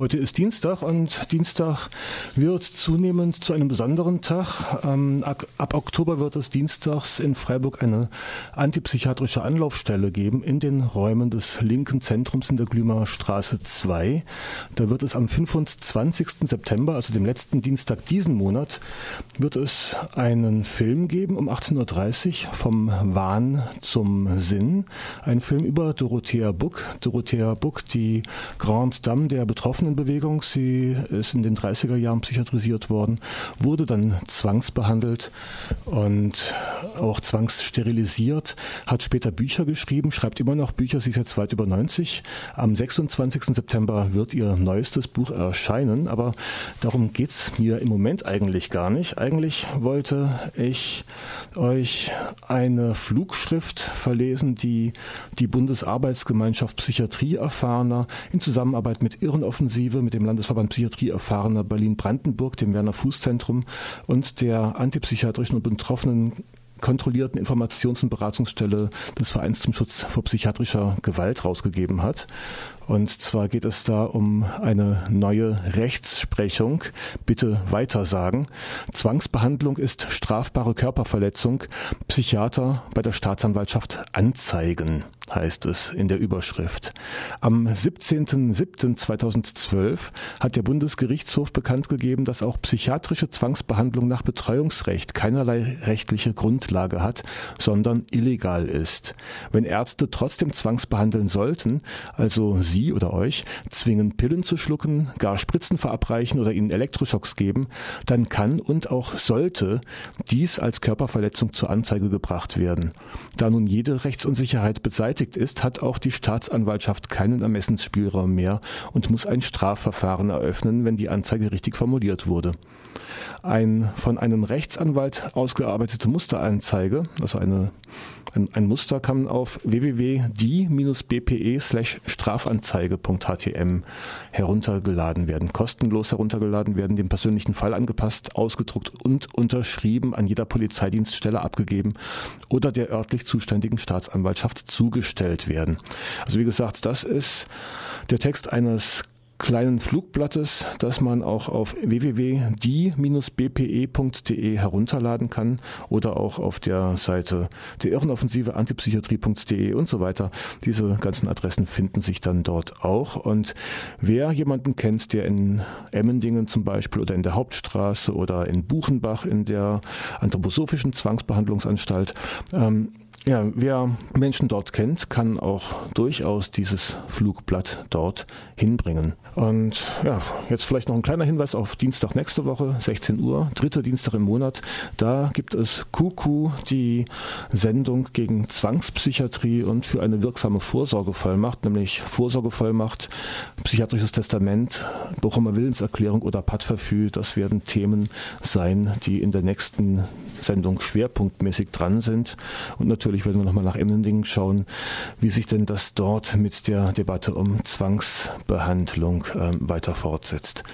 Heute ist Dienstag und Dienstag wird zunehmend zu einem besonderen Tag. Ähm, ab Oktober wird es dienstags in Freiburg eine antipsychiatrische Anlaufstelle geben in den Räumen des linken Zentrums in der Glümer Straße 2. Da wird es am 25. September, also dem letzten Dienstag diesen Monat, wird es einen Film geben um 18.30 Uhr vom Wahn zum Sinn. Ein Film über Dorothea Buck. Dorothea Buck, die Grande Dame der Betroffenen Bewegung. Sie ist in den 30er Jahren psychiatrisiert worden, wurde dann zwangsbehandelt und auch zwangssterilisiert, hat später Bücher geschrieben, schreibt immer noch Bücher, sie ist jetzt weit über 90. Am 26. September wird ihr neuestes Buch erscheinen, aber darum geht es mir im Moment eigentlich gar nicht. Eigentlich wollte ich euch eine Flugschrift verlesen, die die Bundesarbeitsgemeinschaft Psychiatrie erfahrener in Zusammenarbeit mit Irrenoffensive Initiative mit dem Landesverband Psychiatrie erfahrener Berlin-Brandenburg, dem Werner Fuß Zentrum und der antipsychiatrischen und betroffenen kontrollierten Informations- und Beratungsstelle des Vereins zum Schutz vor psychiatrischer Gewalt rausgegeben hat. Und zwar geht es da um eine neue Rechtsprechung. Bitte weitersagen. Zwangsbehandlung ist strafbare Körperverletzung. Psychiater bei der Staatsanwaltschaft anzeigen heißt es in der Überschrift. Am 17.07.2012 hat der Bundesgerichtshof bekannt gegeben, dass auch psychiatrische Zwangsbehandlung nach Betreuungsrecht keinerlei rechtliche Grundlage hat, sondern illegal ist. Wenn Ärzte trotzdem zwangsbehandeln sollten, also Sie oder euch, zwingen Pillen zu schlucken, gar Spritzen verabreichen oder ihnen Elektroschocks geben, dann kann und auch sollte dies als Körperverletzung zur Anzeige gebracht werden. Da nun jede Rechtsunsicherheit beseitigt beseitigt ist, hat auch die Staatsanwaltschaft keinen Ermessensspielraum mehr und muss ein Strafverfahren eröffnen, wenn die Anzeige richtig formuliert wurde. Ein von einem Rechtsanwalt ausgearbeitete Musteranzeige, also eine, ein, ein Muster kann auf www.die-bpe/strafanzeige.htm heruntergeladen werden, kostenlos heruntergeladen werden, dem persönlichen Fall angepasst, ausgedruckt und unterschrieben an jeder Polizeidienststelle abgegeben oder der örtlich zuständigen Staatsanwaltschaft zugeschickt gestellt werden. Also wie gesagt, das ist der Text eines kleinen Flugblattes, das man auch auf www.die-bpe.de herunterladen kann oder auch auf der Seite der Irrenoffensive antipsychiatrie.de und so weiter. Diese ganzen Adressen finden sich dann dort auch. Und wer jemanden kennt, der in Emmendingen zum Beispiel oder in der Hauptstraße oder in Buchenbach in der anthroposophischen Zwangsbehandlungsanstalt ähm, ja, wer Menschen dort kennt, kann auch durchaus dieses Flugblatt dort hinbringen. Und ja, jetzt vielleicht noch ein kleiner Hinweis auf Dienstag nächste Woche, 16 Uhr, dritter Dienstag im Monat. Da gibt es Kuku, die Sendung gegen Zwangspsychiatrie und für eine wirksame Vorsorgevollmacht, nämlich Vorsorgevollmacht, psychiatrisches Testament, Bochumer Willenserklärung oder Padverfü. Das werden Themen sein, die in der nächsten Sendung schwerpunktmäßig dran sind. Und natürlich werden wir nochmal nach Emmendingen schauen, wie sich denn das dort mit der Debatte um Zwangsbehandlung äh, weiter fortsetzt.